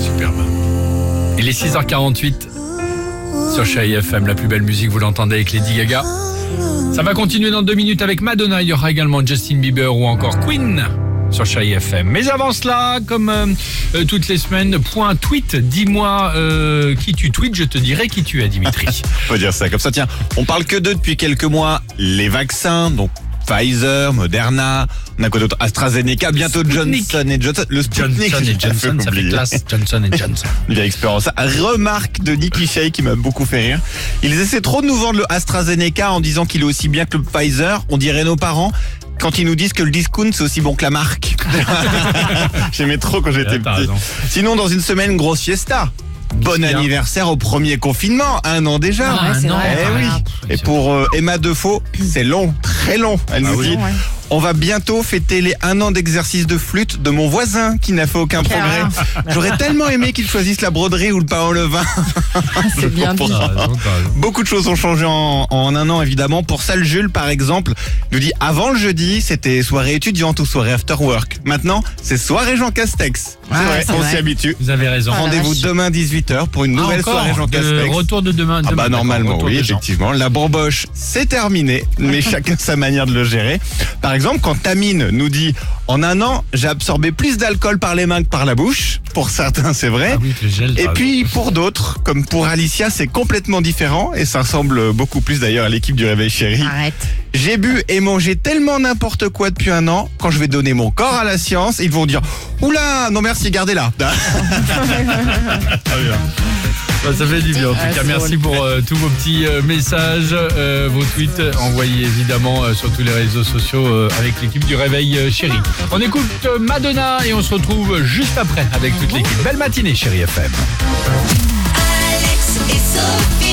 Superbe. Il est 6h48 sur Chérie FM, la plus belle musique, vous l'entendez avec Lady Gaga. Ça va continuer dans deux minutes avec Madonna. Il y aura également Justin Bieber ou encore Queen sur Chai FM. Mais avant cela, comme euh, euh, toutes les semaines, point tweet. Dis-moi euh, qui tu tweets, je te dirai qui tu es, Dimitri. Faut dire ça comme ça. Tiens, on parle que d'eux depuis quelques mois. Les vaccins, donc Pfizer, Moderna, on a quoi d'autre? AstraZeneca, bientôt Sputnik. Johnson et Johnson. Le Sputnik, Johnson et Johnson, ça fait classe. Johnson et Johnson. Vieille expérience. Remarque de Nicky Shea qui m'a beaucoup fait rire. Ils essaient trop de nous vendre le AstraZeneca en disant qu'il est aussi bien que le Pfizer. On dirait nos parents quand ils nous disent que le discount c'est aussi bon que la marque. J'aimais trop quand j'étais petit. Sinon, dans une semaine, grosse fiesta. Bon anniversaire au premier confinement, un an déjà. Ah. Eh oui. voilà. Et pour euh, Emma Defoe, c'est long, très long. Elle Ah nous oui. dit, Ouais. On va bientôt fêter les un an d'exercice de flûte de mon voisin qui n'a fait aucun progrès. J'aurais tellement aimé qu'il choisisse la broderie ou le pain au levain. C'est bien dit. Beaucoup de choses ont changé en, en un an, évidemment. Pour ça, le Jules, par exemple, nous dit avant le jeudi, c'était soirée étudiante ou soirée after work. Maintenant, c'est soirée Jean Castex. Ouais, c'est vrai, on s'y habitue. Vous avez raison. Ah, Rendez-vous demain 18h pour une Ah, nouvelle soirée Jean Castex. Retour de demain. Ah demain, bah d'accord, normalement oui effectivement la bourboche c'est terminé mais chacun sa manière de le gérer par exemple quand Tamine nous dit en un an j'ai absorbé plus d'alcool par les mains que par la bouche pour certains c'est vrai. Ah oui, gel, et puis pour d'autres comme pour Alicia c'est complètement différent et ça ressemble beaucoup plus d'ailleurs à l'équipe du Réveil Chéri. Arrête. j'ai bu et mangé tellement n'importe quoi depuis un an quand je vais donner mon corps à la science ils vont dire oula non merci gardez-la Bah, ça fait du bien en tout Ah, cas. Merci pour euh, tous vos petits euh, messages, euh, vos tweets envoyés évidemment euh, sur tous les réseaux sociaux euh, avec l'équipe du Réveil euh, Chéri. On écoute Madonna et on se retrouve juste après avec toute l'équipe. Belle matinée Chéri FM. Alex et Sophie.